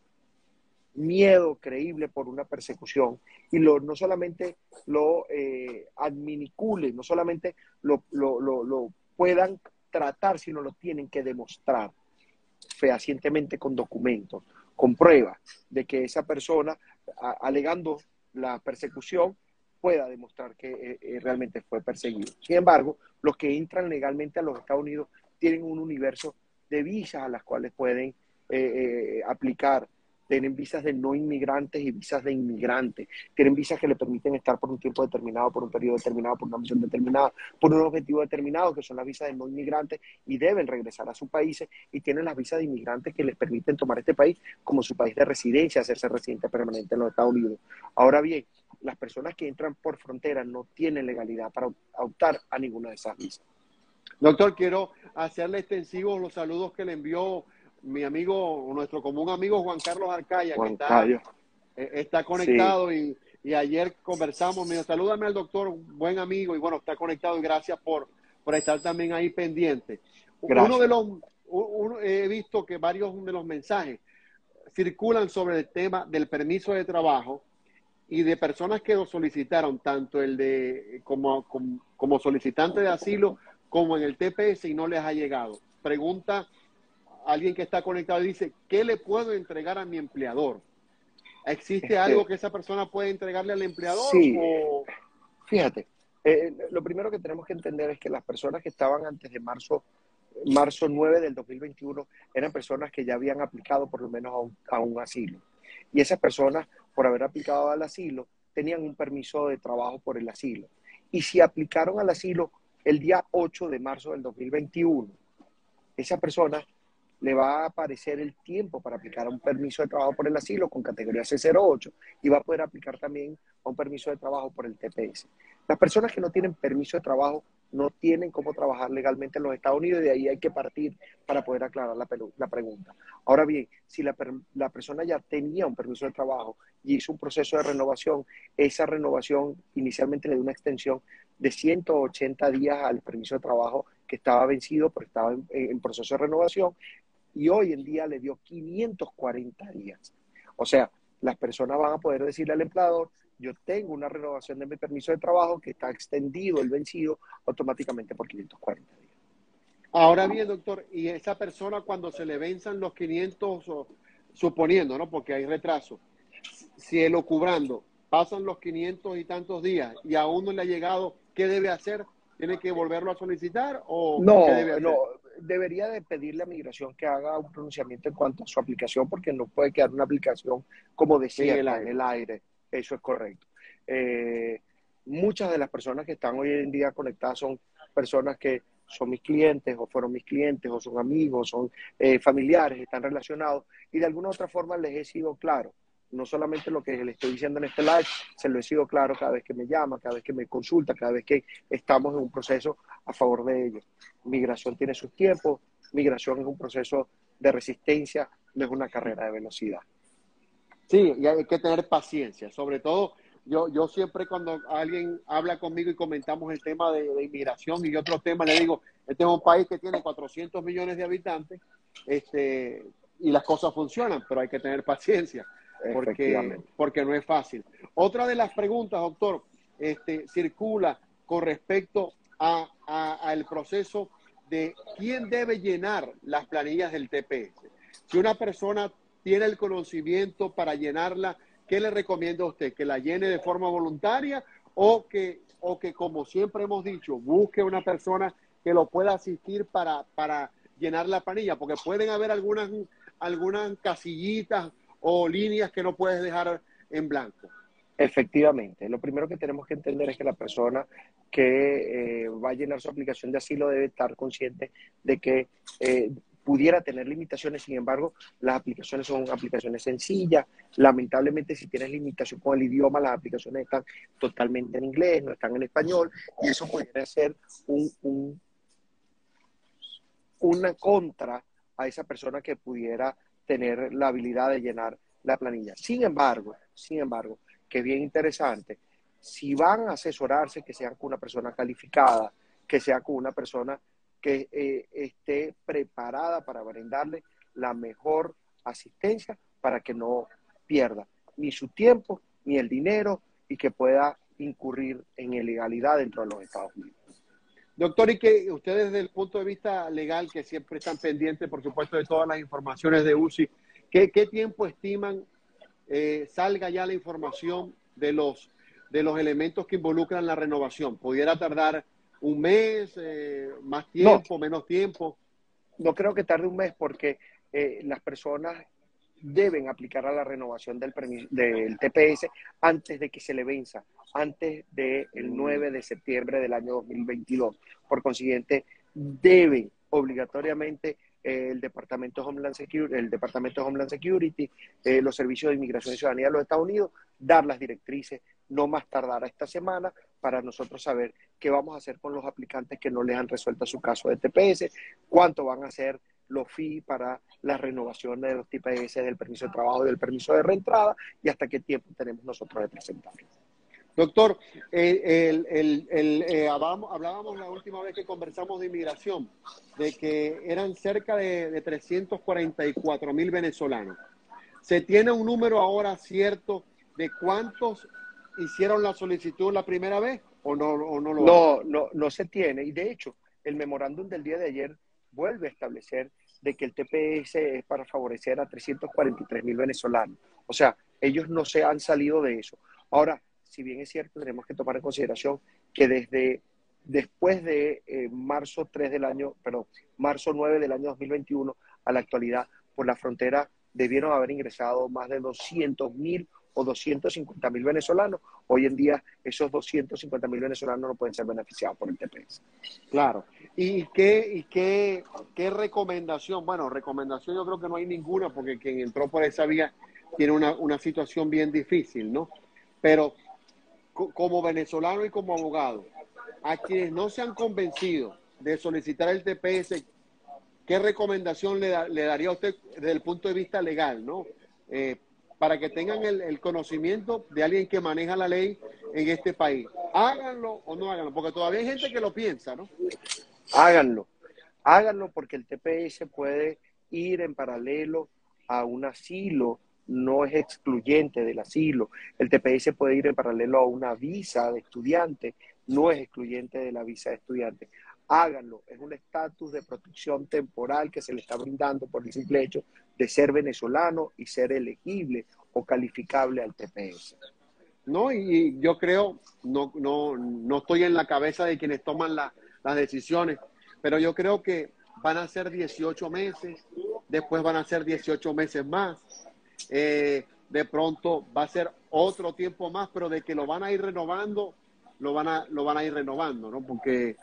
miedo creíble por una persecución y lo, no solamente lo eh, adminiculen, no solamente lo, puedan tratar, sino lo tienen que demostrar fehacientemente con documentos, con pruebas de que esa persona, alegando la persecución, pueda demostrar que eh, eh, realmente fue perseguido. Sin embargo, los que entran legalmente a los Estados Unidos tienen un universo de visas a las cuales pueden eh, eh, aplicar. Tienen visas de no inmigrantes y visas de inmigrantes. Tienen visas que le permiten estar por un tiempo determinado, por un periodo determinado, por una misión determinada, por un objetivo determinado, que son las visas de no inmigrantes y deben regresar a sus países. Y tienen las visas de inmigrantes que les permiten tomar este país como su país de residencia, hacerse residente permanente en los Estados Unidos. Ahora bien, las personas que entran por frontera no tienen legalidad para optar a ninguna de esas visas. Doctor, quiero hacerle extensivos los saludos que le envió mi amigo, nuestro común amigo Juan Carlos Arcaya, que está, eh, está conectado y, ayer conversamos. Me salúdame al doctor, buen amigo, y bueno, está conectado y gracias por, por estar también ahí pendiente. Uno de los, he visto que varios de los mensajes circulan sobre el tema del permiso de trabajo y de personas que lo solicitaron, tanto el de como, como, como solicitante de asilo como en el TPS y no les ha llegado. Pregunta alguien que está conectado y dice, ¿qué le puedo entregar a mi empleador? ¿Existe algo que esa persona puede entregarle al empleador? Sí. Fíjate, eh, lo primero que tenemos que entender es que las personas que estaban antes de marzo, marzo 9 del 2021 eran personas que ya habían aplicado por lo menos a un, a un asilo. Y esas personas, por haber aplicado al asilo, tenían un permiso de trabajo por el asilo. Y si aplicaron al asilo el día 8 de marzo del 2021, esa persona le va a aparecer el tiempo para aplicar un permiso de trabajo por el asilo con categoría C08 y va a poder aplicar también a un permiso de trabajo por el TPS. Las personas que no tienen permiso de trabajo no tienen cómo trabajar legalmente en los Estados Unidos y de ahí hay que partir para poder aclarar la, la pregunta. Ahora bien, si la, la, persona ya tenía un permiso de trabajo y hizo un proceso de renovación, esa renovación inicialmente le dio una extensión de 180 días al permiso de trabajo que estaba vencido, pero estaba en, proceso de renovación, y hoy en día le dio 540 días. O sea, las personas van a poder decirle al empleador, yo tengo una renovación de mi permiso de trabajo que está extendido el vencido automáticamente por 540 días. Ahora bien, doctor, y esa persona cuando se le venzan los 500, suponiendo, ¿no? Porque hay retraso, si el cubrando pasan los 500 y tantos días y aún no le ha llegado, ¿qué debe hacer? ¿Tiene que volverlo a solicitar o no, no, debería de pedirle a migración que haga un pronunciamiento en cuanto a su aplicación porque no puede quedar una aplicación como decía en el aire. Eso es correcto. Eh, muchas de las personas que están hoy en día conectadas son personas que son mis clientes o fueron mis clientes o son amigos, son eh, familiares, están relacionados y de alguna otra forma les he sido claro no solamente lo que le estoy diciendo en este live, se lo he sido claro cada vez que me llama, cada vez que me consulta, cada vez que estamos en un proceso a favor de ellos. Migración tiene sus tiempos, migración es un proceso de resistencia, no es una carrera de velocidad. Sí, y hay que tener paciencia, sobre todo yo, yo siempre cuando alguien habla conmigo y comentamos el tema de, de, inmigración y otros temas, le digo, este es un país que tiene 400 millones de habitantes este, y las cosas funcionan, pero hay que tener paciencia porque, porque no es fácil. Otra de las preguntas, doctor, este, circula con respecto a, al proceso de quién debe llenar las planillas del TPS. Si una persona tiene el conocimiento para llenarla, ¿qué le recomienda a usted? ¿Que la llene de forma voluntaria o que, o que como siempre hemos dicho, busque una persona que lo pueda asistir para, para llenar la planilla? Porque pueden haber algunas, algunas casillitas o líneas que no puedes dejar en blanco. Efectivamente, lo primero que tenemos que entender es que la persona que eh, va a llenar su aplicación de asilo debe estar consciente de que eh, pudiera tener limitaciones, sin embargo, las aplicaciones son aplicaciones sencillas. Lamentablemente, si tienes limitación con el idioma, las aplicaciones están totalmente en inglés, no están en español, y eso puede ser un, una contra a esa persona que pudiera tener la habilidad de llenar la planilla. Sin embargo, sin embargo, que bien interesante, si van a asesorarse, que sean con una persona calificada, que sea con una persona que eh, esté preparada para brindarle la mejor asistencia para que no pierda ni su tiempo ni el dinero y que pueda incurrir en ilegalidad dentro de los Estados Unidos. Doctor, y que ustedes desde el punto de vista legal, que siempre están pendientes, por supuesto, de todas las informaciones de UCI, ¿qué, tiempo estiman eh, salga ya la información de los, de los elementos que involucran la renovación? ¿Pudiera tardar un mes, eh, más tiempo, menos tiempo? No creo que tarde un mes porque eh, las personas deben aplicar a la renovación del, del TPS antes de que se le venza, antes del 9 de septiembre del año 2022. Por consiguiente, deben obligatoriamente eh, el Departamento de Homeland Security, el Departamento de Homeland Security, eh, los servicios de inmigración y ciudadanía de los Estados Unidos, dar las directrices no más tardar esta semana para nosotros saber qué vamos a hacer con los aplicantes que no les han resuelto su caso de TPS, cuánto van a ser los fees para la renovación de los TPS del permiso de trabajo y del permiso de reentrada y hasta qué tiempo tenemos nosotros de presentarlo. Doctor, el, el, eh, hablábamos, la última vez que conversamos de inmigración, de que eran cerca de, de 344 mil venezolanos. ¿Se tiene un número ahora cierto de cuántos hicieron la solicitud la primera vez o no, o no lo No, no, no se tiene. Y de hecho, el memorándum del día de ayer vuelve a establecer de que el TPS es para favorecer a 343 mil venezolanos. O sea, ellos no se han salido de eso. Ahora, si bien es cierto, tenemos que tomar en consideración que desde después de eh, marzo 3 del año, perdón, marzo 9 del año 2021 a la actualidad, por la frontera debieron haber ingresado más de 200 mil o 250 mil venezolanos. Hoy en día esos 250 mil venezolanos no pueden ser beneficiados por el TPS. Claro. ¿Y qué, y qué, qué recomendación? Bueno, recomendación yo creo que no hay ninguna porque quien entró por esa vía tiene una, una situación bien difícil, ¿no? Pero como venezolano y como abogado, a quienes no se han convencido de solicitar el TPS, ¿qué recomendación le, le daría a usted desde el punto de vista legal, ¿no? Eh, para que tengan el, conocimiento de alguien que maneja la ley en este país. Háganlo o no háganlo, porque todavía hay gente que lo piensa, ¿no? Háganlo, háganlo porque el TPS puede ir en paralelo a un asilo, no es excluyente del asilo. El TPS puede ir en paralelo a una visa de estudiante, no es excluyente de la visa de estudiante háganlo. Es un estatus de protección temporal que se le está brindando por el simple hecho de ser venezolano y ser elegible o calificable al TPS. No, y yo creo, no, no, no estoy en la cabeza de quienes toman las decisiones, pero yo creo que van a ser 18 meses, después van a ser 18 meses más, eh, de pronto va a ser otro tiempo más, pero de que lo van a ir renovando, lo van a, lo van a ir renovando, ¿no? Porque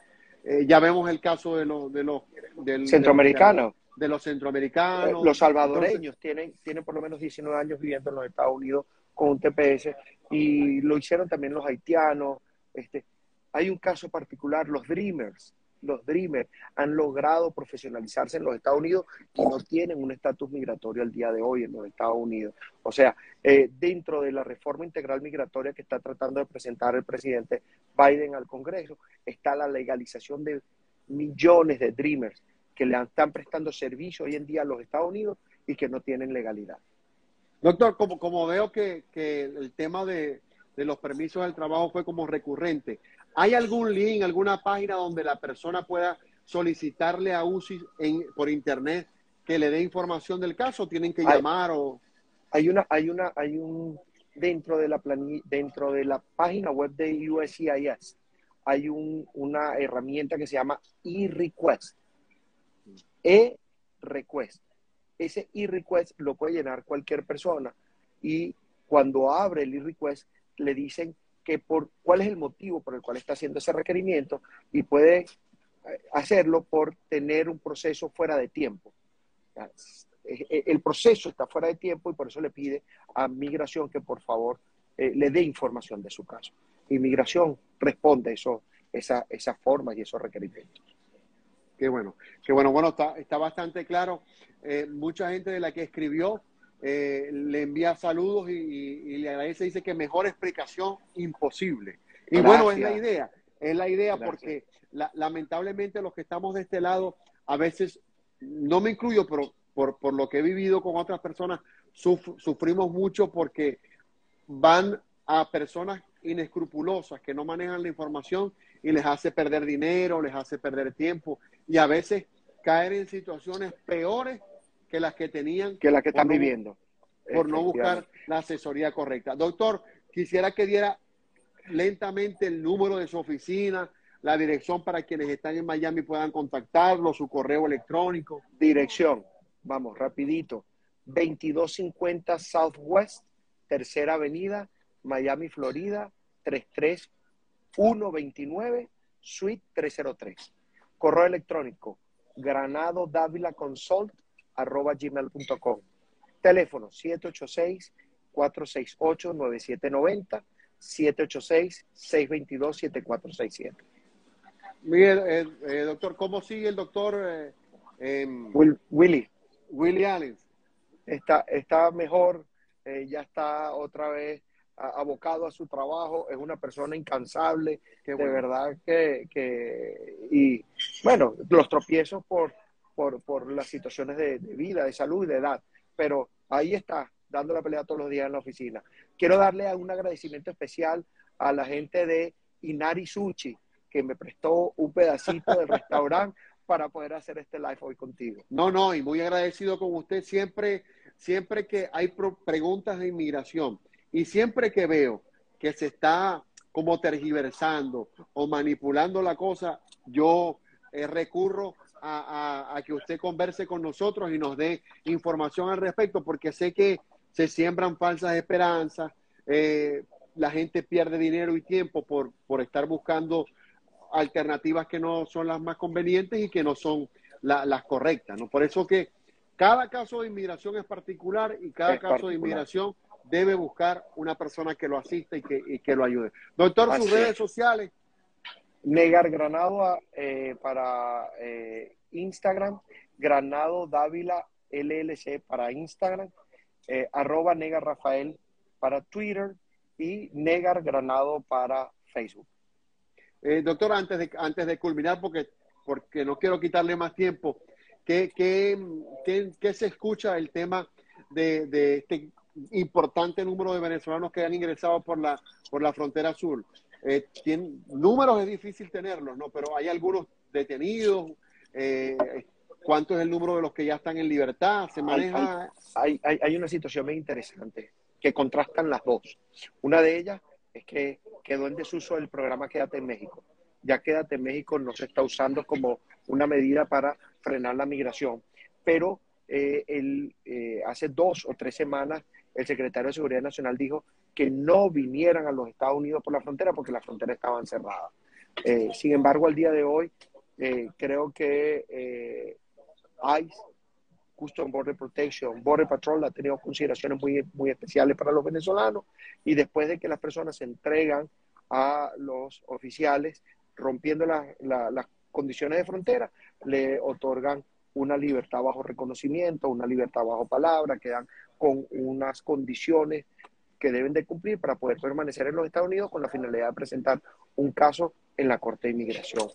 eh, ya vemos el caso de los de los del, centroamericanos. De, los centroamericanos. los salvadoreños tienen, tienen por lo menos 19 años viviendo en los Estados Unidos con un TPS y lo hicieron también los haitianos. Este, hay un caso particular, los Dreamers los Dreamers han logrado profesionalizarse en los Estados Unidos y no tienen un estatus migratorio al día de hoy en los Estados Unidos. O sea, eh, dentro de la reforma integral migratoria que está tratando de presentar el presidente Biden al Congreso, está la legalización de millones de Dreamers que le están prestando servicio hoy en día a los Estados Unidos y que no tienen legalidad. Doctor, como, como veo que, que el tema de, de los permisos del trabajo fue como recurrente, ¿Hay algún link, alguna página donde la persona pueda solicitarle a UCI por internet que le dé información del caso? ¿Tienen que llamar o...? Hay una, hay una, hay un, dentro de la dentro de la página web de USCIS, hay una herramienta que se llama e-request. E-request. Ese e-request lo puede llenar cualquier persona y cuando abre el e-request le dicen por cuál es el motivo por el cual está haciendo ese requerimiento y puede eh, hacerlo por tener un proceso fuera de tiempo. El proceso está fuera de tiempo y por eso le pide a Migración que por favor eh, le dé información de su caso. Inmigración responde eso, esa, esas formas y esos requerimientos. Qué bueno, qué bueno. Bueno, está, está bastante claro. Eh, mucha gente de la que escribió eh, le envía saludos y, le agradece, dice que mejor explicación imposible. Y bueno, es la idea, es la idea porque lamentablemente los que estamos de este lado, a veces, no me incluyo, pero por, por lo que he vivido con otras personas, sufrimos mucho porque van a personas inescrupulosas que no manejan la información y les hace perder dinero, les hace perder tiempo y a veces caer en situaciones peores que las que tenían. Que las que están viviendo. Por no buscar la asesoría correcta. Doctor, quisiera que diera lentamente el número de su oficina, la dirección para quienes están en Miami puedan contactarlo, su correo electrónico. Dirección, vamos, rapidito. 2250 Southwest, Tercera Avenida, Miami, Florida, 33129, Suite 303. Correo electrónico, Granado Dávila Consult gmail.com. Teléfono 786-468-9790, 786-622-7467. Miguel, eh, eh, doctor, ¿cómo sigue el doctor eh, em, Willy? Willy Allen. Está, está mejor, ya está otra vez abocado a su trabajo, es una persona incansable, de verdad que, que, y bueno, los tropiezos por, por, las situaciones de, vida, de salud y de edad. Pero ahí está, dando la pelea todos los días en la oficina. Quiero darle un agradecimiento especial a la gente de Inari Sushi, que me prestó un pedacito del restaurante para poder hacer este live hoy contigo. No, no, y muy agradecido con usted siempre, siempre que hay preguntas de inmigración y siempre que veo que se está como tergiversando o manipulando la cosa, yo eh, recurro a, que usted converse con nosotros y nos dé información al respecto, porque sé que se siembran falsas esperanzas, eh, la gente pierde dinero y tiempo por, por estar buscando alternativas que no son las más convenientes y que no son las correctas. ¿no? Por eso que cada caso de inmigración es particular y cada caso de inmigración debe buscar una persona que lo asista y que, que lo ayude. Doctor, sus redes sociales. Negar Granado eh, para eh, Instagram, Granado Dávila LLC para Instagram, eh, arroba Negar Rafael para Twitter y Negar Granado para Facebook. doctor, antes de, antes de culminar, porque, porque no quiero quitarle más tiempo, ¿qué, qué, qué, se escucha el tema de, de este importante número de venezolanos que han ingresado por la, por la frontera sur. Eh, números es difícil tenerlos, ¿no? Pero hay algunos detenidos. Eh, ¿Cuánto es el número de los que ya están en libertad? ¿Se maneja? Hay, hay, hay, una situación muy interesante que contrastan las dos. Una de ellas es que quedó en desuso el programa Quédate en México. Ya Quédate en México no se está usando como una medida para frenar la migración, pero eh, el, eh, hace dos o tres semanas el secretario de Seguridad Nacional dijo que no vinieran a los Estados Unidos por la frontera porque la frontera estaba cerrada. Eh, sin embargo, al día de hoy, eh, creo que eh, ICE, Custom Border Protection, Border Patrol ha tenido consideraciones muy, muy especiales para los venezolanos y después de que las personas se entregan a los oficiales rompiendo las condiciones de frontera, le otorgan una libertad bajo reconocimiento, una libertad bajo palabra, quedan con unas condiciones que deben de cumplir para poder permanecer en los Estados Unidos con la finalidad de presentar un caso en la Corte de Inmigración.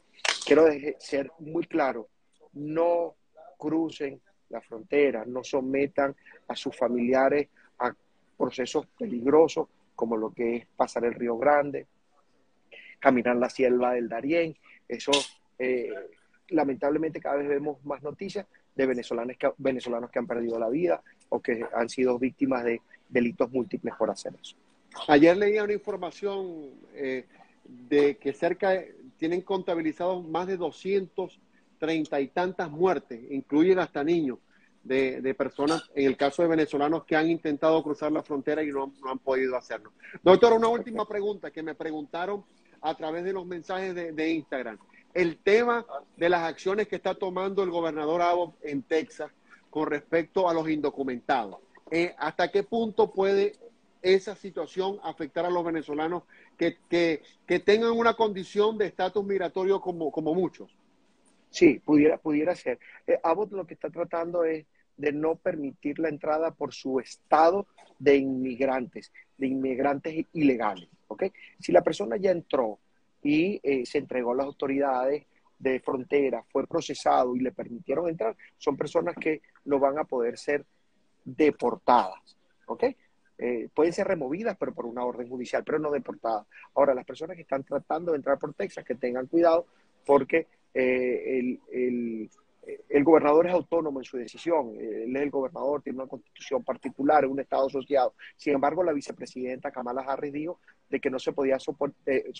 Quiero ser muy claro, no crucen la frontera, no sometan a sus familiares a procesos peligrosos como lo que es pasar el Río Grande, caminar la selva del Darién. Eso, eh, lamentablemente, cada vez vemos más noticias de venezolanos venezolanos que han perdido la vida o que han sido víctimas de delitos múltiples por hacer eso. Ayer leía una información eh, de que cerca tienen contabilizados más de 230 y tantas muertes, incluyen hasta niños, de, personas, en el caso de venezolanos que han intentado cruzar la frontera y no, han podido hacerlo. Doctor, una última pregunta que me preguntaron a través de los mensajes de, de Instagram el tema de las acciones que está tomando el gobernador Abbott en Texas con respecto a los indocumentados. Eh, ¿Hasta qué punto puede esa situación afectar a los venezolanos que, que, tengan una condición de estatus migratorio como, como muchos? Sí, pudiera, pudiera ser. Eh, Abbott lo que está tratando es de no permitir la entrada por su estado de inmigrantes, de inmigrantes ilegales. Si la persona ya entró y eh, se entregó a las autoridades de frontera, fue procesado y le permitieron entrar, son personas que no van a poder ser deportadas, ¿ok? Eh, pueden ser removidas, pero por una orden judicial, pero no deportadas. Ahora, las personas que están tratando de entrar por Texas, que tengan cuidado, porque eh, el, el, el gobernador es autónomo en su decisión, él es el gobernador, tiene una constitución particular, es un estado asociado. Sin embargo, la vicepresidenta Kamala Harris dijo de que no se podía eh,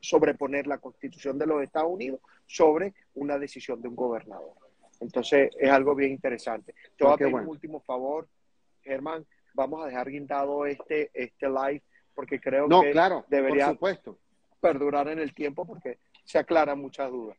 sobreponer la constitución de los Estados Unidos sobre una decisión de un gobernador. Entonces, es algo bien interesante. Te voy a pedir un último favor, Germán, vamos a dejar guindado este, este live porque creo que debería perdurar en el tiempo porque se aclaran muchas dudas.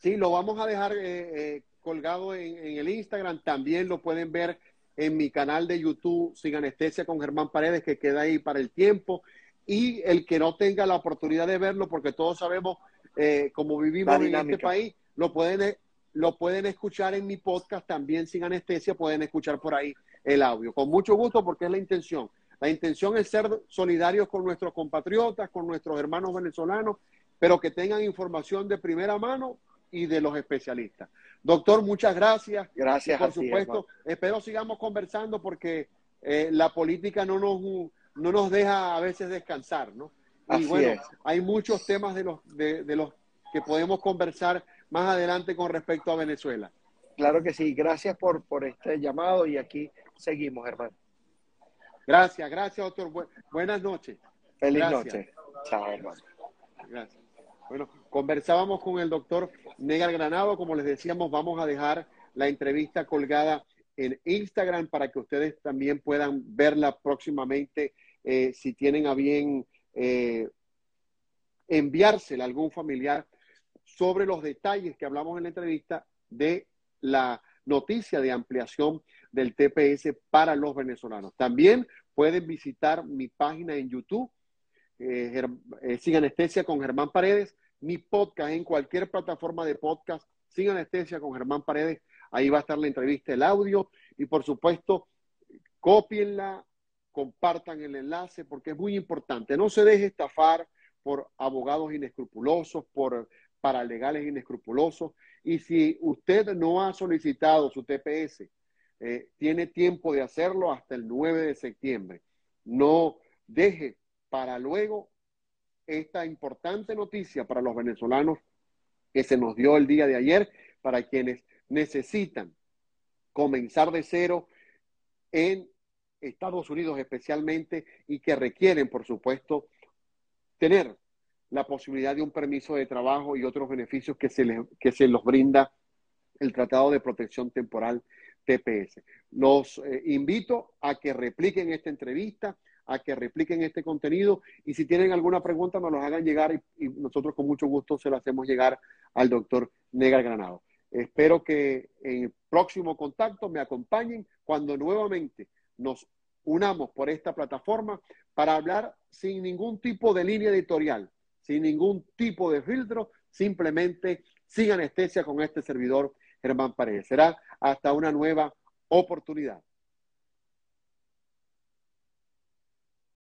Sí, lo vamos a dejar eh, eh, colgado en, el Instagram. También lo pueden ver en mi canal de YouTube Sin Anestesia con Germán Paredes, que queda ahí para el tiempo. Y el que no tenga la oportunidad de verlo, porque todos sabemos eh, cómo vivimos en este país, lo pueden, lo pueden escuchar en mi podcast también sin anestesia, pueden escuchar por ahí el audio. Con mucho gusto, porque es la intención. La intención es ser solidarios con nuestros compatriotas, con nuestros hermanos venezolanos, pero que tengan información de primera mano y de los especialistas. Doctor, muchas gracias. Gracias. por supuesto, espero sigamos conversando porque eh, la política no nos, no nos deja a veces descansar, ¿no? Y bueno, hay muchos temas de los, de, los que podemos conversar más adelante con respecto a Venezuela. Claro que sí, gracias por, por este llamado y aquí seguimos, hermano. Gracias, gracias, doctor. buenas noches. Feliz noche. Chao, hermano. Gracias. Bueno, conversábamos con el doctor Negar Granado. Como les decíamos, vamos a dejar la entrevista colgada en Instagram para que ustedes también puedan verla próximamente eh, si tienen a bien eh, enviársela a algún familiar sobre los detalles que hablamos en la entrevista de la noticia de ampliación del TPS para los venezolanos. También pueden visitar mi página en YouTube, eh, eh, Sin Anestesia con Germán Paredes, mi podcast en cualquier plataforma de podcast, Sin Anestesia con Germán Paredes. Ahí va a estar la entrevista, el audio y por supuesto, cópienla, compartan el enlace porque es muy importante. No se deje estafar por abogados inescrupulosos, por paralegales inescrupulosos. Y si usted no ha solicitado su TPS, eh, tiene tiempo de hacerlo hasta el 9 de septiembre. No deje para luego esta importante noticia para los venezolanos que se nos dio el día de ayer, para quienes necesitan comenzar de cero en Estados Unidos especialmente y que requieren, por supuesto, tener la posibilidad de un permiso de trabajo y otros beneficios que se, les, que se los brinda el Tratado de Protección Temporal TPS. Los eh, invito a que repliquen esta entrevista, a que repliquen este contenido y si tienen alguna pregunta nos los hagan llegar y, y nosotros con mucho gusto se lo hacemos llegar al doctor Negar Granado. Espero que en el próximo contacto me acompañen cuando nuevamente nos unamos por esta plataforma para hablar sin ningún tipo de línea editorial, sin ningún tipo de filtro, simplemente sin anestesia con este servidor Germán Paredes. Será hasta una nueva oportunidad.